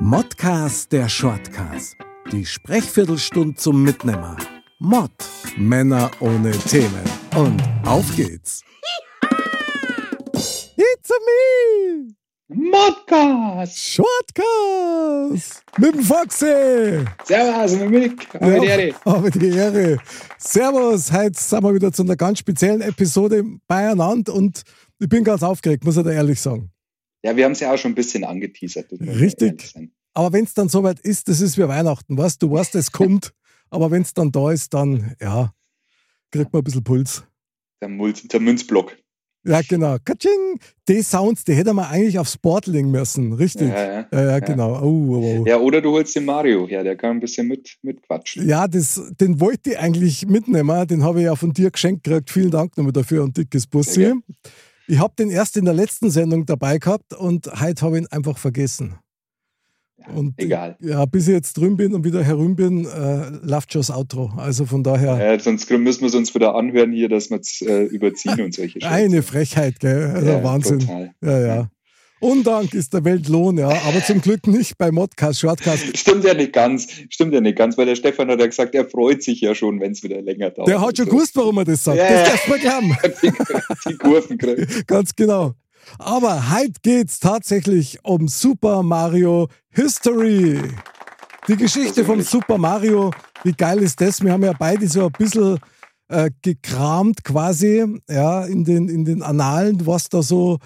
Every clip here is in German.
Modcast der Shortcast. Die Sprechviertelstunde zum Mitnehmer. Mod. Männer ohne Themen. Und auf geht's. It's a me. Modcast. Shortcast. Mit dem Foxy. Servus, mit Mick. Aber die Ehre. Aber die Ehre. Servus. Heute sind wir wieder zu einer ganz speziellen Episode beieinander und ich bin ganz aufgeregt, muss ich dir ehrlich sagen. Ja, wir haben es ja auch schon ein bisschen angeteasert. Richtig. Aber wenn es dann soweit ist, das ist wie Weihnachten, weißt du, weißt, es kommt. aber wenn es dann da ist, dann, ja, kriegt man ein bisschen Puls. Der, Mul der Münzblock. Ja, genau. Katsching! Die Sounds, die hätte man eigentlich aufs Board legen müssen, richtig? Ja, ja, ja, ja genau. Oh, oh, oh. Ja, oder du holst den Mario her, der kann ein bisschen mit, mitquatschen. Ja, das, den wollte ich eigentlich mitnehmen. Den habe ich ja von dir geschenkt gekriegt. Vielen Dank nochmal dafür und dickes Bussi. Ich habe den erst in der letzten Sendung dabei gehabt und heute habe ich ihn einfach vergessen. Ja, und egal. Ja, bis ich jetzt drüben bin und wieder herum bin, äh, läuft schon das Outro. Also von daher. Ja, sonst müssen wir es uns wieder anhören hier, dass wir es äh, überziehen und solche Scheiße. Eine Frechheit, gell? Also ja, Wahnsinn. Total. Ja, ja. Undank ist der Weltlohn, ja, aber zum Glück nicht bei Modcast, Shortcast. Stimmt ja nicht ganz, stimmt ja nicht ganz, weil der Stefan hat ja gesagt, er freut sich ja schon, wenn es wieder länger dauert. Der hat schon so. gewusst, warum er das sagt. Ja, das darf man glauben. Die, die Kurven kriegt. Ganz genau. Aber heute geht's tatsächlich um Super Mario History. Die Geschichte vom Super Mario, wie geil ist das? Wir haben ja beide so ein bisschen äh, gekramt quasi, ja, in den, in den Annalen, was da so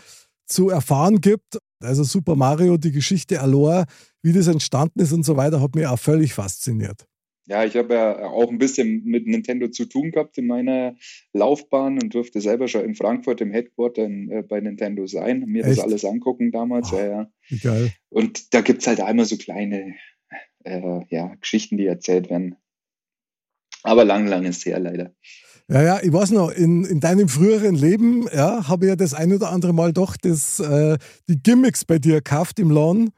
zu erfahren gibt. Also Super Mario, die Geschichte Alor, wie das entstanden ist und so weiter, hat mich auch völlig fasziniert. Ja, ich habe ja auch ein bisschen mit Nintendo zu tun gehabt in meiner Laufbahn und durfte selber schon in Frankfurt im Headquarter in, äh, bei Nintendo sein, mir Echt? das alles angucken damals. Oh, ja, ja. Geil. Und da gibt es halt einmal so kleine äh, ja, Geschichten, die erzählt werden. Aber lang, lang ist her leider. Ja, ja, ich weiß noch, in, in deinem früheren Leben ja, habe ich ja das ein oder andere Mal doch das, äh, die Gimmicks bei dir gekauft im Laden.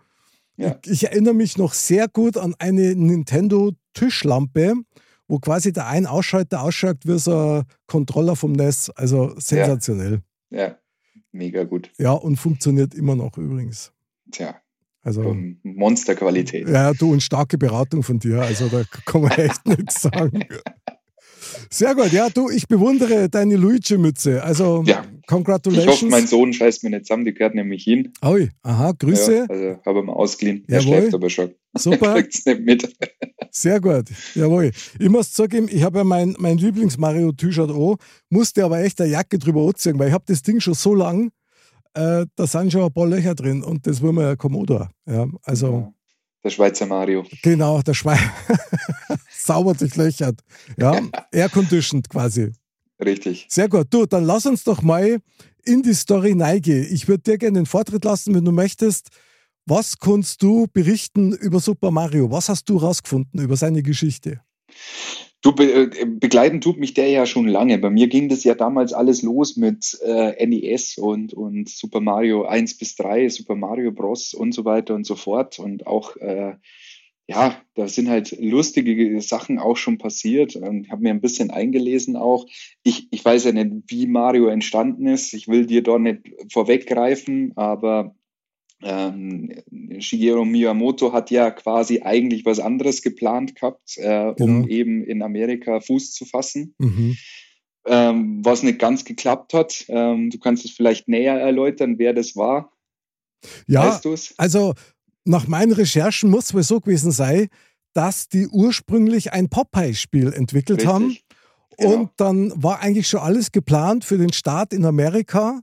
Ja. Ich, ich, erinnere mich noch sehr gut an eine Nintendo-Tischlampe, wo quasi der ein Ausschalter ausschaut wie so ein Controller vom NES. Also sensationell. Ja, ja. mega gut. Ja, und funktioniert immer noch übrigens. Tja. Also, Monsterqualität. Ja, du und starke Beratung von dir. Also da kann man echt nichts sagen. Sehr gut, ja, du, ich bewundere deine Luigi-Mütze. Also, ja. congratulations. Ich hoffe, mein Sohn scheißt mir nicht zusammen, die gehört nämlich hin. Ui, aha, Grüße. Ja, also, habe ich mal ausgeliehen. Er schläft aber schon. Super. Er nicht mit. Sehr gut, jawohl. Ich muss zugeben, ich habe ja mein, mein Lieblings-Mario-T-Shirt an, musste aber echt eine Jacke drüber anziehen, weil ich habe das Ding schon so lang, äh, da sind schon ein paar Löcher drin und das will man ja Komodo. Ja, also. Ja. Der Schweizer Mario. Genau, der Schweizer. Sauber durchlöchert. Ja, air-conditioned quasi. Richtig. Sehr gut. Du, dann lass uns doch mal in die Story neige. Ich würde dir gerne den Vortritt lassen, wenn du möchtest. Was kannst du berichten über Super Mario? Was hast du rausgefunden über seine Geschichte? Du, be äh, begleiten tut mich der ja schon lange. Bei mir ging das ja damals alles los mit äh, NES und, und Super Mario 1 bis 3, Super Mario Bros. und so weiter und so fort. Und auch, äh, ja, da sind halt lustige Sachen auch schon passiert. Ich habe mir ein bisschen eingelesen auch. Ich, ich weiß ja nicht, wie Mario entstanden ist. Ich will dir dort nicht vorweggreifen, aber ähm, Shigeru Miyamoto hat ja quasi eigentlich was anderes geplant gehabt, äh, um genau. eben in Amerika Fuß zu fassen. Mhm. Ähm, was nicht ganz geklappt hat. Ähm, du kannst es vielleicht näher erläutern, wer das war. Ja, weißt also nach meinen Recherchen muss es wohl so gewesen sein, dass die ursprünglich ein Popeye-Spiel entwickelt Richtig. haben. Genau. Und dann war eigentlich schon alles geplant für den Start in Amerika.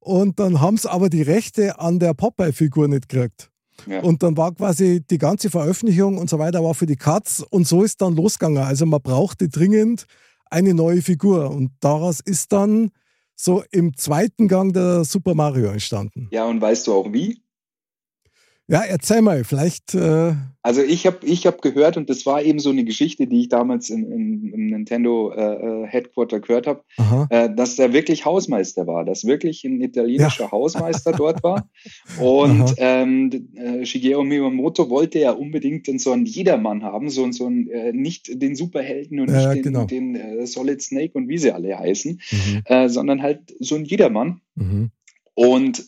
Und dann haben sie aber die Rechte an der Popeye-Figur nicht gekriegt. Ja. Und dann war quasi die ganze Veröffentlichung und so weiter war für die Cuts und so ist dann losgegangen. Also man brauchte dringend eine neue Figur und daraus ist dann so im zweiten Gang der Super Mario entstanden. Ja, und weißt du auch wie? Ja, erzähl mal, vielleicht. Äh also ich habe ich hab gehört, und das war eben so eine Geschichte, die ich damals in, in, im Nintendo äh, äh Headquarter gehört habe, äh, dass der wirklich Hausmeister war, dass wirklich ein italienischer ja. Hausmeister dort war. Und ähm, äh, Shigeru Miyamoto wollte ja unbedingt so einen Jedermann haben, so, so einen, äh, nicht den Superhelden und nicht den, genau. den Solid Snake und wie sie alle heißen, mhm. sondern halt so einen Jedermann. Mhm. Und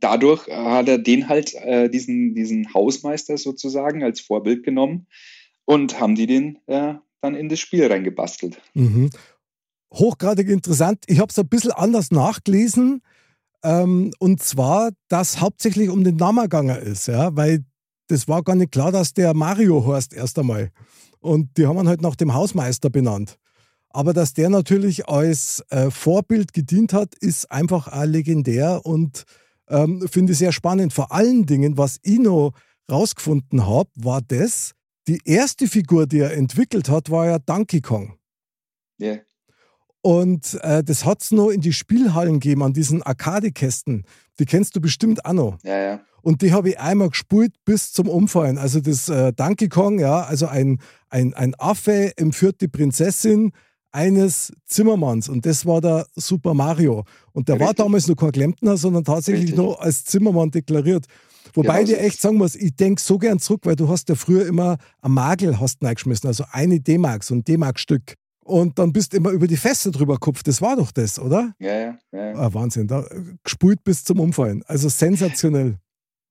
dadurch hat er den halt, äh, diesen, diesen Hausmeister sozusagen als Vorbild genommen und haben die den äh, dann in das Spiel reingebastelt. Mhm. Hochgradig interessant. Ich habe es ein bisschen anders nachgelesen. Ähm, und zwar, dass hauptsächlich um den Namen gegangen ist, ja, weil das war gar nicht klar, dass der Mario heißt erst einmal. Und die haben ihn halt nach dem Hausmeister benannt. Aber dass der natürlich als äh, Vorbild gedient hat, ist einfach auch legendär und ähm, finde ich sehr spannend. Vor allen Dingen, was ich noch rausgefunden habe, war das, die erste Figur, die er entwickelt hat, war ja Donkey Kong. Ja. Yeah. Und äh, das hat es noch in die Spielhallen gegeben, an diesen Arcade-Kästen. Die kennst du bestimmt auch noch. Ja, ja. Und die habe ich einmal gespielt bis zum Umfallen. Also das äh, Donkey Kong, ja, also ein, ein, ein Affe entführt die Prinzessin eines Zimmermanns und das war der Super Mario. Und der Richtig. war damals noch kein Klempner, sondern tatsächlich Richtig. nur als Zimmermann deklariert. Wobei genau, ich dir echt sagen muss, ich denke so gern zurück, weil du hast ja früher immer ein Magel hast reingeschmissen, also eine D-Mark, so ein D-Mark-Stück. Und dann bist du immer über die Feste drüber gekupft. Das war doch das, oder? Ja, ja. ja. Ah, Wahnsinn. Da, gespult bis zum Umfallen. Also sensationell.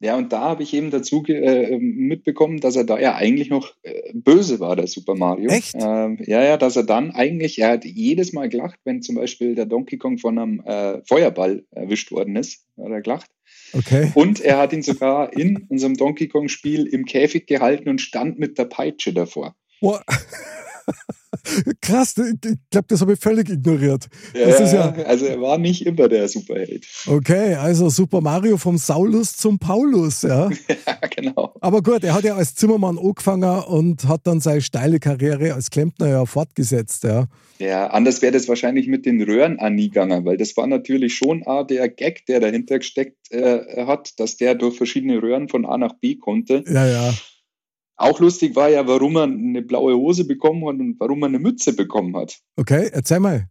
Ja, und da habe ich eben dazu äh, mitbekommen, dass er da ja eigentlich noch äh, böse war, der Super Mario. Echt? Ähm, ja, ja, dass er dann eigentlich, er hat jedes Mal gelacht, wenn zum Beispiel der Donkey Kong von einem äh, Feuerball erwischt worden ist, hat er gelacht. Okay. Und er hat ihn sogar in unserem Donkey Kong-Spiel im Käfig gehalten und stand mit der Peitsche davor. Boah. Krass, ich glaube, das habe ich völlig ignoriert. Ja, ja, also er war nicht immer der Superheld. Okay, also Super Mario vom Saulus zum Paulus, ja. ja, genau. Aber gut, er hat ja als Zimmermann angefangen und hat dann seine steile Karriere als Klempner ja fortgesetzt, ja. Ja, anders wäre das wahrscheinlich mit den Röhren angegangen, weil das war natürlich schon auch der Gag, der dahinter gesteckt äh, hat, dass der durch verschiedene Röhren von A nach B konnte. Ja, ja. Auch lustig war ja, warum er eine blaue Hose bekommen hat und warum er eine Mütze bekommen hat. Okay, erzähl mal.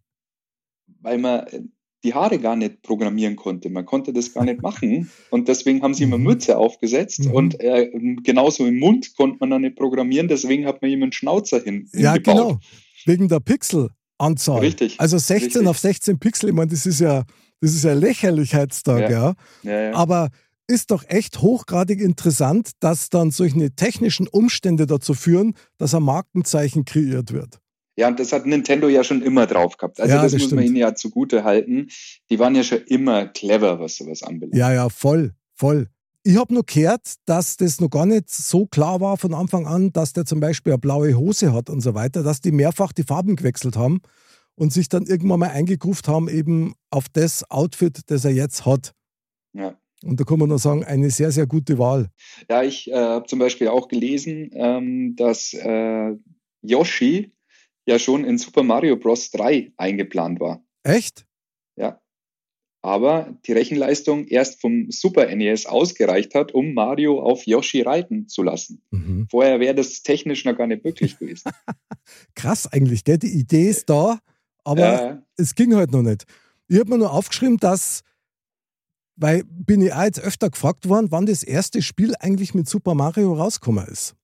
Weil man äh, die Haare gar nicht programmieren konnte. Man konnte das gar nicht machen. Und deswegen haben sie eine mhm. Mütze aufgesetzt. Mhm. Und äh, genauso im Mund konnte man dann nicht programmieren. Deswegen hat man ihm einen Schnauzer hin. Ja, genau. Wegen der Pixelanzahl. Richtig. Also 16 richtig. auf 16 Pixel, ich meine, das ist ja, das ist ja lächerlich heutzutage, ja. ja. ja, ja. Aber ist doch echt hochgradig interessant, dass dann solche technischen Umstände dazu führen, dass ein Markenzeichen kreiert wird. Ja, und das hat Nintendo ja schon immer drauf gehabt. Also ja, das, das, muss stimmt. man ihnen ja zugute halten. Die waren ja schon immer clever, was sowas anbelangt. Ja, ja, voll, voll. Ich habe nur gehört, dass das noch gar nicht so klar war von Anfang an, dass der zum Beispiel eine blaue Hose hat und so weiter, dass die mehrfach die Farben gewechselt haben und sich dann irgendwann mal eingegruft haben, eben auf das Outfit, das er jetzt hat. Ja. Und da kann man nur sagen, eine sehr, sehr gute Wahl. Ja, ich äh, habe zum Beispiel auch gelesen, ähm, dass äh, Yoshi ja schon in Super Mario Bros. 3 eingeplant war. Echt? Ja. Aber die Rechenleistung erst vom Super NES ausgereicht hat, um Mario auf Yoshi reiten zu lassen. Mhm. Vorher wäre das technisch noch gar nicht möglich gewesen. Krass eigentlich, gell? Die Idee ist da, aber äh, es ging halt noch nicht. Ich habe mir nur aufgeschrieben, dass weil bin ich auch jetzt öfter gefragt worden, wann das erste Spiel eigentlich mit Super Mario rausgekommen ist.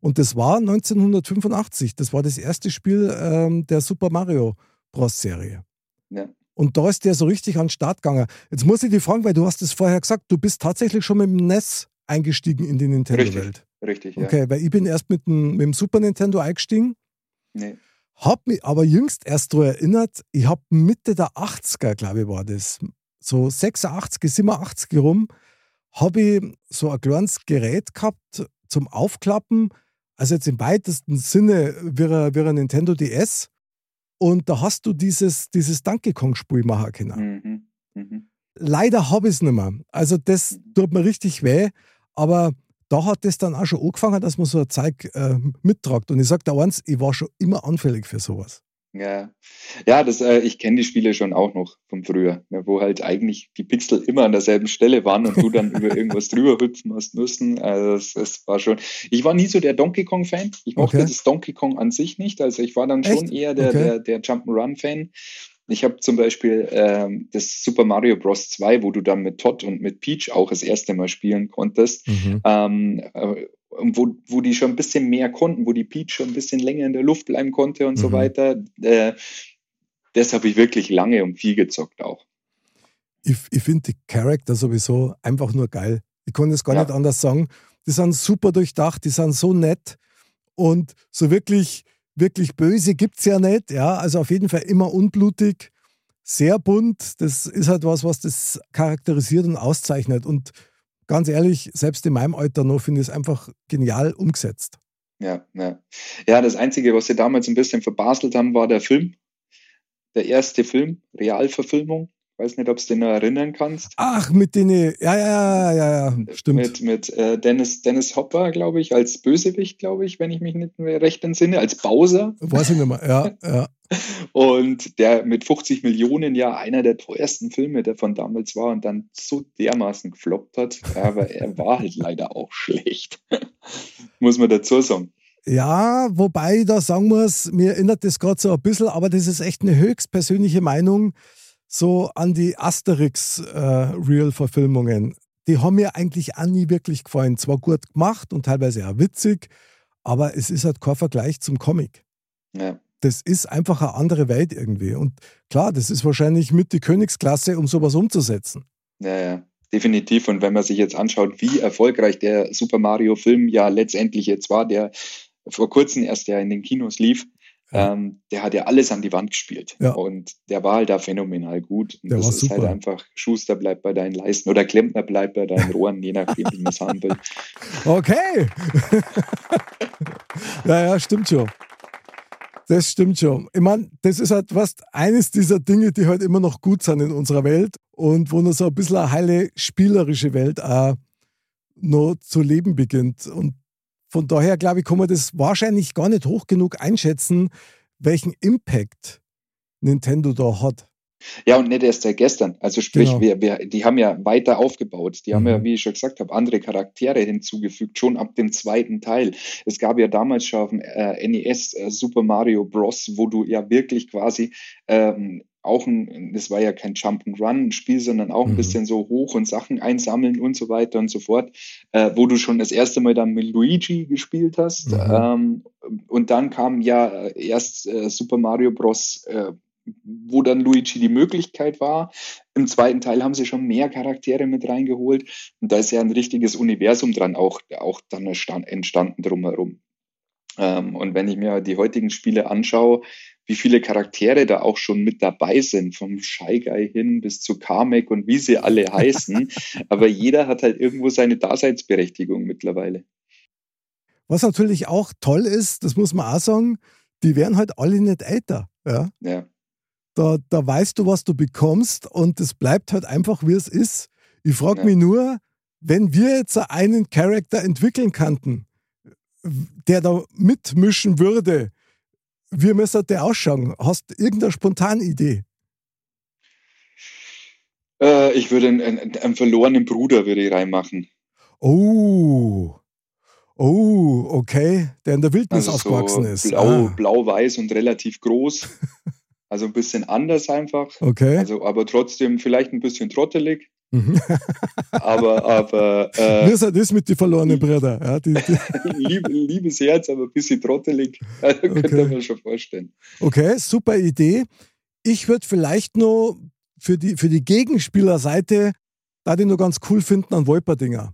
Und das war 1985. Das war das erste Spiel ähm, der Super Mario Bros. Serie. Ja. Und da ist der so richtig an den Start gegangen. Jetzt muss ich dich fragen, weil du hast es vorher gesagt, du bist tatsächlich schon mit dem NES eingestiegen in die Nintendo-Welt. Richtig, richtig, ja. Okay, weil ich bin erst mit dem, mit dem Super Nintendo eingestiegen. Nee. Hab mich aber jüngst erst daran erinnert, ich habe Mitte der 80er, glaube ich, war das, so 86, 87 rum, habe ich so ein kleines Gerät gehabt zum Aufklappen. Also jetzt im weitesten Sinne wie ein, wie ein Nintendo DS. Und da hast du dieses, dieses Donkey Kong-Spiel machen können. Mhm. Mhm. Leider habe ich es nicht mehr. Also das tut mir richtig weh. Aber da hat das dann auch schon angefangen, dass man so ein Zeug äh, mittragt. Und ich sage da eins, ich war schon immer anfällig für sowas. Ja, ja, das, äh, ich kenne die Spiele schon auch noch von früher, ne, wo halt eigentlich die Pixel immer an derselben Stelle waren und du dann über irgendwas drüber hüpfen hast müssen. Also das, das war schon. Ich war nie so der Donkey Kong Fan. Ich mochte okay. das Donkey Kong an sich nicht. Also ich war dann schon Echt? eher der, okay. der, der Jump'n'Run Fan. Ich habe zum Beispiel ähm, das Super Mario Bros. 2, wo du dann mit Todd und mit Peach auch das erste Mal spielen konntest. Mhm. Ähm, äh, wo, wo die schon ein bisschen mehr konnten, wo die Peach schon ein bisschen länger in der Luft bleiben konnte und mhm. so weiter. Äh, das habe ich wirklich lange und viel gezockt auch. ich, ich finde die Charakter sowieso einfach nur geil. Ich kann das gar ja. nicht anders sagen. Die sind super durchdacht, die sind so nett und so wirklich, wirklich böse gibt es ja nicht. Ja, also auf jeden Fall immer unblutig, sehr bunt. Das ist halt was, was das charakterisiert und auszeichnet. Und ganz ehrlich, selbst in meinem Alter noch finde ich es einfach genial umgesetzt. Ja, ja. Ja, das Einzige, was sie damals ein bisschen verbaselt haben, war der Film. Der erste Film, Realverfilmung. Weiß nicht, ob du den noch erinnern kannst. Ach, mit denen, ja, ja, ja, ja, stimmt. Mit, mit äh, Dennis, Dennis Hopper, glaube ich, als Bösewicht, glaube ich, wenn ich mich nicht mehr recht entsinne, als Bowser. Weiß ich nicht mehr, ja, ja. Und der mit 50 Millionen ja einer der teuersten Filme, der von damals war und dann so dermaßen gefloppt hat. Aber er war halt leider auch schlecht. Muss man dazu sagen. Ja, wobei ich da sagen muss, mir erinnert das gerade so ein bisschen, aber das ist echt eine höchst persönliche Meinung so an die Asterix-Real-Verfilmungen. Äh, die haben mir eigentlich auch nie wirklich gefallen. Zwar gut gemacht und teilweise auch witzig, aber es ist halt kein Vergleich zum Comic. Ja. Das ist einfach eine andere Welt irgendwie. Und klar, das ist wahrscheinlich mit die Königsklasse, um sowas umzusetzen. Ja, ja, definitiv. Und wenn man sich jetzt anschaut, wie erfolgreich der Super Mario-Film ja letztendlich jetzt war, der vor kurzem erst ja in den Kinos lief, ähm, der hat ja alles an die Wand gespielt. Ja. Und der war halt da phänomenal gut. Und der das ist halt super. halt einfach, Schuster bleibt bei deinen Leisten oder Klempner bleibt bei deinen Rohren, je nachdem, wie man es haben will. Okay. ja, ja, stimmt schon. Das stimmt schon. Ich meine, das ist halt fast eines dieser Dinge, die halt immer noch gut sind in unserer Welt und wo noch so ein bisschen eine heile spielerische Welt auch noch zu leben beginnt. Und von daher, glaube ich, kann man das wahrscheinlich gar nicht hoch genug einschätzen, welchen Impact Nintendo da hat. Ja, und nicht erst seit gestern. Also sprich, genau. wir, wir, die haben ja weiter aufgebaut. Die mhm. haben ja, mhm. wie ich schon gesagt habe, andere Charaktere hinzugefügt, schon ab dem zweiten Teil. Es gab ja damals schon auf dem äh, NES äh, Super Mario Bros., wo du ja wirklich quasi ähm, auch ein, das war ja kein Jump and Run Spiel, sondern auch ein mhm. bisschen so hoch und Sachen einsammeln und so weiter und so fort, äh, wo du schon das erste Mal dann mit Luigi gespielt hast. Mhm. Ähm, und dann kam ja erst äh, Super Mario Bros. Äh, wo dann Luigi die Möglichkeit war. Im zweiten Teil haben sie schon mehr Charaktere mit reingeholt und da ist ja ein richtiges Universum dran auch, auch dann entstanden drumherum. Ähm, und wenn ich mir die heutigen Spiele anschaue, wie viele Charaktere da auch schon mit dabei sind, vom Shy Guy hin bis zu Kamek und wie sie alle heißen. Aber jeder hat halt irgendwo seine Daseinsberechtigung mittlerweile. Was natürlich auch toll ist, das muss man auch sagen, die werden halt alle nicht älter. Ja. ja. Da, da weißt du, was du bekommst und es bleibt halt einfach, wie es ist. Ich frage ja. mich nur, wenn wir jetzt einen Charakter entwickeln könnten, der da mitmischen würde, wie müsste der ausschauen? Hast du irgendeine spontane Idee? Äh, ich würde einen, einen, einen, verlorenen Bruder würde ich reinmachen. Oh. Oh, okay. Der in der Wildnis also aufgewachsen so ist. Blau, ah. blau-weiß und relativ groß. also ein bisschen anders einfach. Okay. Also, aber trotzdem vielleicht ein bisschen trottelig. Mhm. aber, aber. Äh, Wie ist das mit den verlorenen Brüdern? Ja, die, die Lieb, liebes Herz, aber ein bisschen trottelig. Okay. Könnte man schon vorstellen. Okay, super Idee. Ich würde vielleicht noch für die, für die Gegenspielerseite, da die noch ganz cool finden, an Wolperdinger.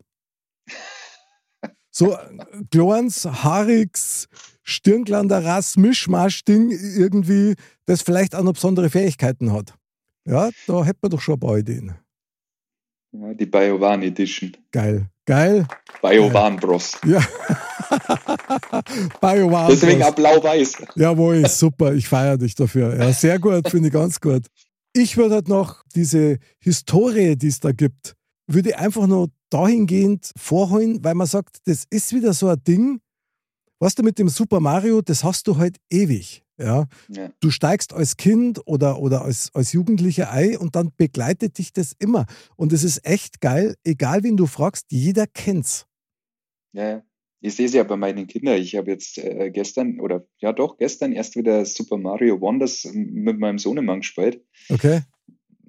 So Glorns, Harix, Stirnglander, Rass, Mischmasch-Ding irgendwie, das vielleicht auch noch besondere Fähigkeiten hat. Ja, da hätten wir doch schon ein paar Ideen. Ja, die Biovan Edition. Geil, geil. Biovan Bros. Ja. Biovan Deswegen auch blau-weiß. Jawohl, super. Ich feiere dich dafür. Ja, sehr gut, finde ich ganz gut. Ich würde halt noch diese Historie, die es da gibt, würde einfach nur dahingehend vorholen, weil man sagt, das ist wieder so ein Ding, was du mit dem Super Mario, das hast du halt ewig. Ja? ja? Du steigst als Kind oder, oder als, als Jugendlicher ein und dann begleitet dich das immer. Und es ist echt geil, egal wen du fragst, jeder kennt's. Ja, ich sehe es ja bei meinen Kindern. Ich habe jetzt äh, gestern oder ja doch gestern erst wieder Super Mario Wonders mit meinem Sohnemann gespielt. Okay.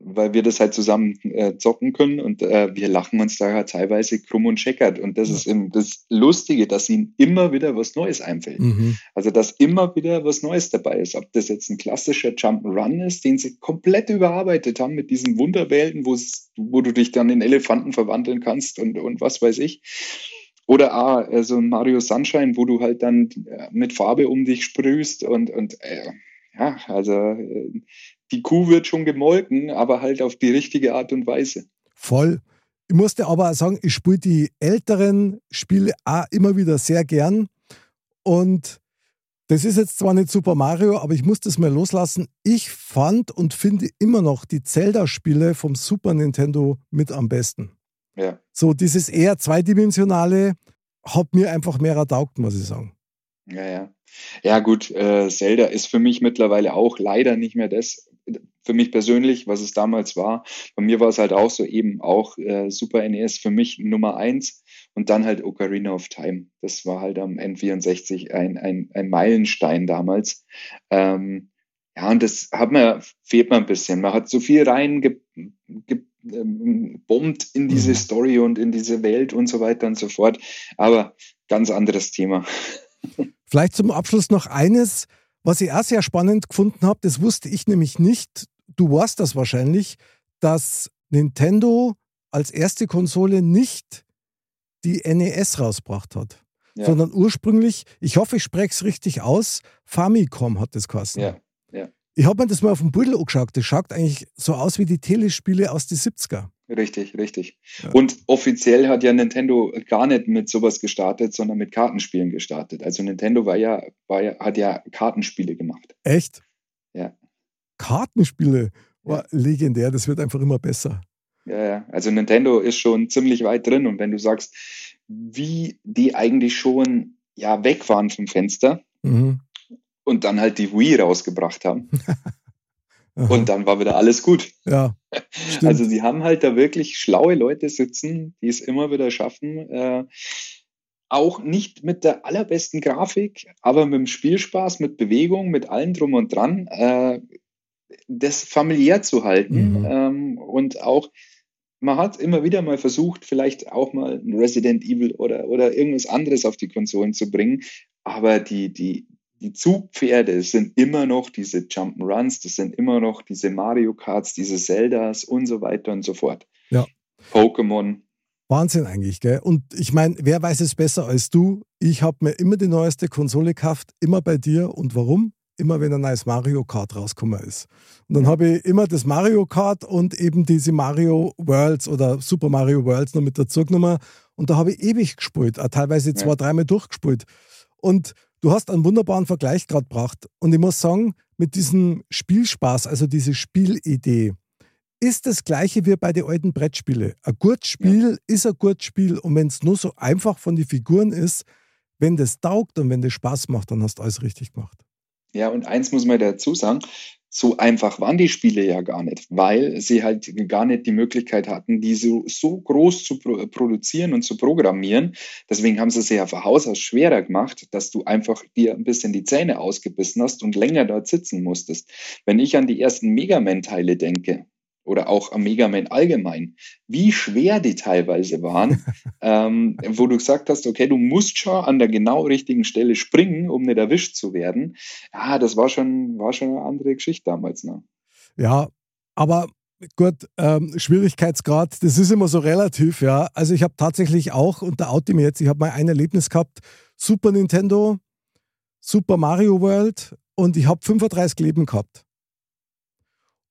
Weil wir das halt zusammen äh, zocken können und äh, wir lachen uns da halt teilweise krumm und scheckert. Und das ja. ist eben das Lustige, dass ihnen immer wieder was Neues einfällt. Mhm. Also, dass immer wieder was Neues dabei ist. Ob das jetzt ein klassischer Jump'n'Run ist, den sie komplett überarbeitet haben mit diesen Wunderwelten, wo du dich dann in Elefanten verwandeln kannst und, und was weiß ich. Oder ah, so also Mario Sunshine, wo du halt dann äh, mit Farbe um dich sprühst und, und äh, ja, also äh, die Kuh wird schon gemolken, aber halt auf die richtige Art und Weise. Voll. Ich musste aber auch sagen, ich spiele die älteren Spiele auch immer wieder sehr gern. Und das ist jetzt zwar nicht Super Mario, aber ich muss das mal loslassen. Ich fand und finde immer noch die Zelda-Spiele vom Super Nintendo mit am besten. Ja. So dieses eher zweidimensionale hat mir einfach mehr ertaugt, muss ich sagen. Ja, ja. Ja, gut, äh, Zelda ist für mich mittlerweile auch leider nicht mehr das, für mich persönlich, was es damals war. Bei mir war es halt auch so eben auch äh, Super NES für mich Nummer eins und dann halt Ocarina of Time. Das war halt am N64 ein, ein, ein Meilenstein damals. Ähm, ja, und das hat man, fehlt mir ein bisschen. Man hat so viel rein ge, ähm, in diese mhm. Story und in diese Welt und so weiter und so fort. Aber ganz anderes Thema. Vielleicht zum Abschluss noch eines, was ich auch sehr spannend gefunden habe, das wusste ich nämlich nicht. Du warst das wahrscheinlich, dass Nintendo als erste Konsole nicht die NES rausgebracht hat, ja. sondern ursprünglich, ich hoffe, ich spreche es richtig aus, Famicom hat das geheißen. Ja. Ja. Ich habe mir das mal auf dem Beutel angeschaut. Das schaut eigentlich so aus wie die Telespiele aus den 70er. Richtig, richtig. Ja. Und offiziell hat ja Nintendo gar nicht mit sowas gestartet, sondern mit Kartenspielen gestartet. Also Nintendo war ja, war ja, hat ja Kartenspiele gemacht. Echt? Ja. Kartenspiele? War ja. legendär, das wird einfach immer besser. Ja, ja. Also Nintendo ist schon ziemlich weit drin und wenn du sagst, wie die eigentlich schon ja weg waren vom Fenster mhm. und dann halt die Wii rausgebracht haben. und dann war wieder alles gut. Ja. Stimmt. Also sie haben halt da wirklich schlaue Leute sitzen, die es immer wieder schaffen. Äh, auch nicht mit der allerbesten Grafik, aber mit dem Spielspaß, mit Bewegung, mit allem drum und dran, äh, das familiär zu halten. Mhm. Ähm, und auch, man hat immer wieder mal versucht, vielleicht auch mal ein Resident Evil oder, oder irgendwas anderes auf die Konsolen zu bringen. Aber die, die, die Zugpferde sind immer noch diese Jump'n'Runs, das sind immer noch diese Mario Karts, diese Zeldas und so weiter und so fort. Ja. Pokémon. Wahnsinn eigentlich, gell? Und ich meine, wer weiß es besser als du? Ich habe mir immer die neueste Konsole gekauft, immer bei dir. Und warum? Immer wenn ein neues Mario Kart rausgekommen ist. Und dann habe ich immer das Mario Kart und eben diese Mario Worlds oder Super Mario Worlds noch mit dazu genommen. Und da habe ich ewig gespielt, auch teilweise zwei, ja. dreimal durchgespielt. Und Du hast einen wunderbaren Vergleich gerade gebracht. Und ich muss sagen, mit diesem Spielspaß, also diese Spielidee, ist das gleiche wie bei den alten Brettspielen. Ein gutes Spiel ja. ist ein gutes Spiel. Und wenn es nur so einfach von den Figuren ist, wenn das taugt und wenn das Spaß macht, dann hast du alles richtig gemacht. Ja, und eins muss man dazu sagen, so einfach waren die Spiele ja gar nicht, weil sie halt gar nicht die Möglichkeit hatten, die so, so groß zu pro produzieren und zu programmieren. Deswegen haben sie es ja von Haus aus schwerer gemacht, dass du einfach dir ein bisschen die Zähne ausgebissen hast und länger dort sitzen musstest. Wenn ich an die ersten Mega Man-Teile denke, oder auch am Mega Man allgemein, wie schwer die teilweise waren, ähm, wo du gesagt hast, okay, du musst schon an der genau richtigen Stelle springen, um nicht erwischt zu werden. Ja, das war schon, war schon eine andere Geschichte damals. Ne? Ja, aber gut, ähm, Schwierigkeitsgrad, das ist immer so relativ, ja. Also ich habe tatsächlich auch unter Ultimate jetzt, ich habe mal ein Erlebnis gehabt, Super Nintendo, Super Mario World und ich habe 35 Leben gehabt.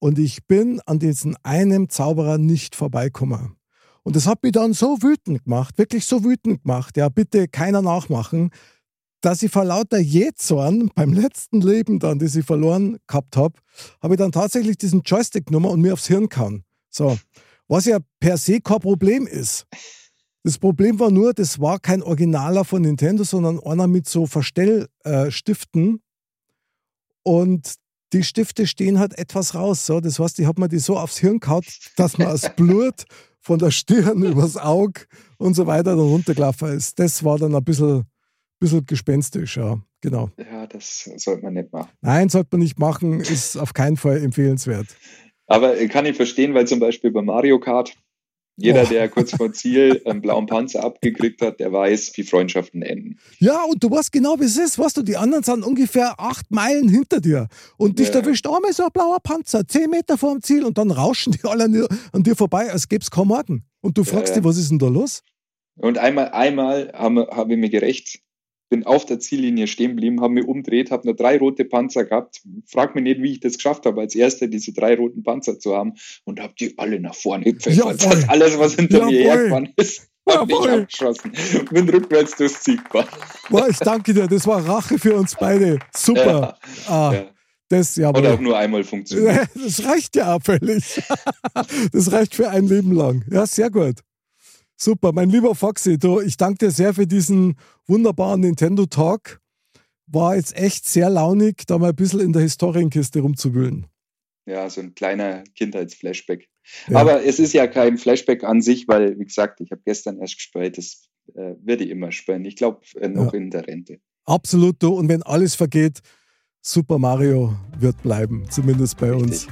Und ich bin an diesen einen Zauberer nicht vorbeikommen. Und das hat mich dann so wütend gemacht, wirklich so wütend gemacht, ja, bitte keiner nachmachen, dass ich vor lauter Jähzorn beim letzten Leben dann, das ich verloren gehabt habe, habe ich dann tatsächlich diesen Joystick genommen und mir aufs Hirn kann. So, was ja per se kein Problem ist. Das Problem war nur, das war kein Originaler von Nintendo, sondern einer mit so Verstellstiften. Äh, und die Stifte stehen halt etwas raus. So. Das heißt, ich habe mir die so aufs Hirn gehauen, dass man das Blut von der Stirn übers Auge und so weiter dann runtergelaufen ist. Das war dann ein bisschen, bisschen gespenstisch, ja. Genau. Ja, das sollte man nicht machen. Nein, sollte man nicht machen, ist auf keinen Fall empfehlenswert. Aber kann ich verstehen, weil zum Beispiel bei Mario Kart, jeder, der kurz vor Ziel einen blauen Panzer abgekriegt hat, der weiß, wie Freundschaften enden. Ja, und du weißt genau, wie es ist. Weißt du, die anderen sind ungefähr acht Meilen hinter dir. Und dich ja. erwischt einmal so ein blauer Panzer, zehn Meter vor dem Ziel und dann rauschen die alle an dir, vorbei, als gäbe es kaum Morgen. Und du fragst ja, ja. dich, was ist denn da los? Und einmal, einmal habe hab ich mir gerecht, bin auf der Ziellinie stehen geblieben, habe mich umdreht, habe nur drei rote Panzer gehabt. Frag mich nicht, wie ich das geschafft habe, als Erster diese drei roten Panzer zu haben und habe die alle nach vorne gepfeffert. Ja, alles, was hinter Jawohl. mir hergefahren ist, habe ich abgeschossen. Bin rückwärts durchs Ziel gefahren. Boah, ich danke dir, das war Rache für uns beide. Super. Ja, ah. Ja. Das, ja, Hat auch nur einmal funktioniert. Das reicht ja völlig. Das reicht für ein Leben lang. Ja, sehr gut. Super, mein lieber Foxy, du, ich danke dir sehr für diesen wunderbaren Nintendo Talk. War jetzt echt sehr launig, da mal ein bisschen in der Historienkiste rumzuwühlen. Ja, so ein kleiner Kindheitsflashback. Ja. Aber es ist ja kein Flashback an sich, weil, wie gesagt, ich habe gestern erst gespielt, das äh, werde ich immer spielen. Ich glaube, äh, noch ja. in der Rente. Absolut, du. Und wenn alles vergeht, Super Mario wird bleiben, zumindest bei Richtig. uns.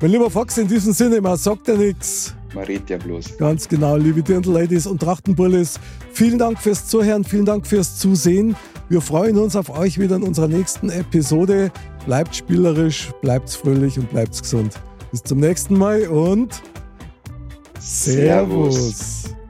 Mein lieber Fox, in diesem Sinne, man sagt ja nichts. Man redet ja bloß. Ganz genau, liebe Dirndl-Ladies und Trachtenbullis. Vielen Dank fürs Zuhören, vielen Dank fürs Zusehen. Wir freuen uns auf euch wieder in unserer nächsten Episode. Bleibt spielerisch, bleibt fröhlich und bleibt gesund. Bis zum nächsten Mal und Servus. Servus.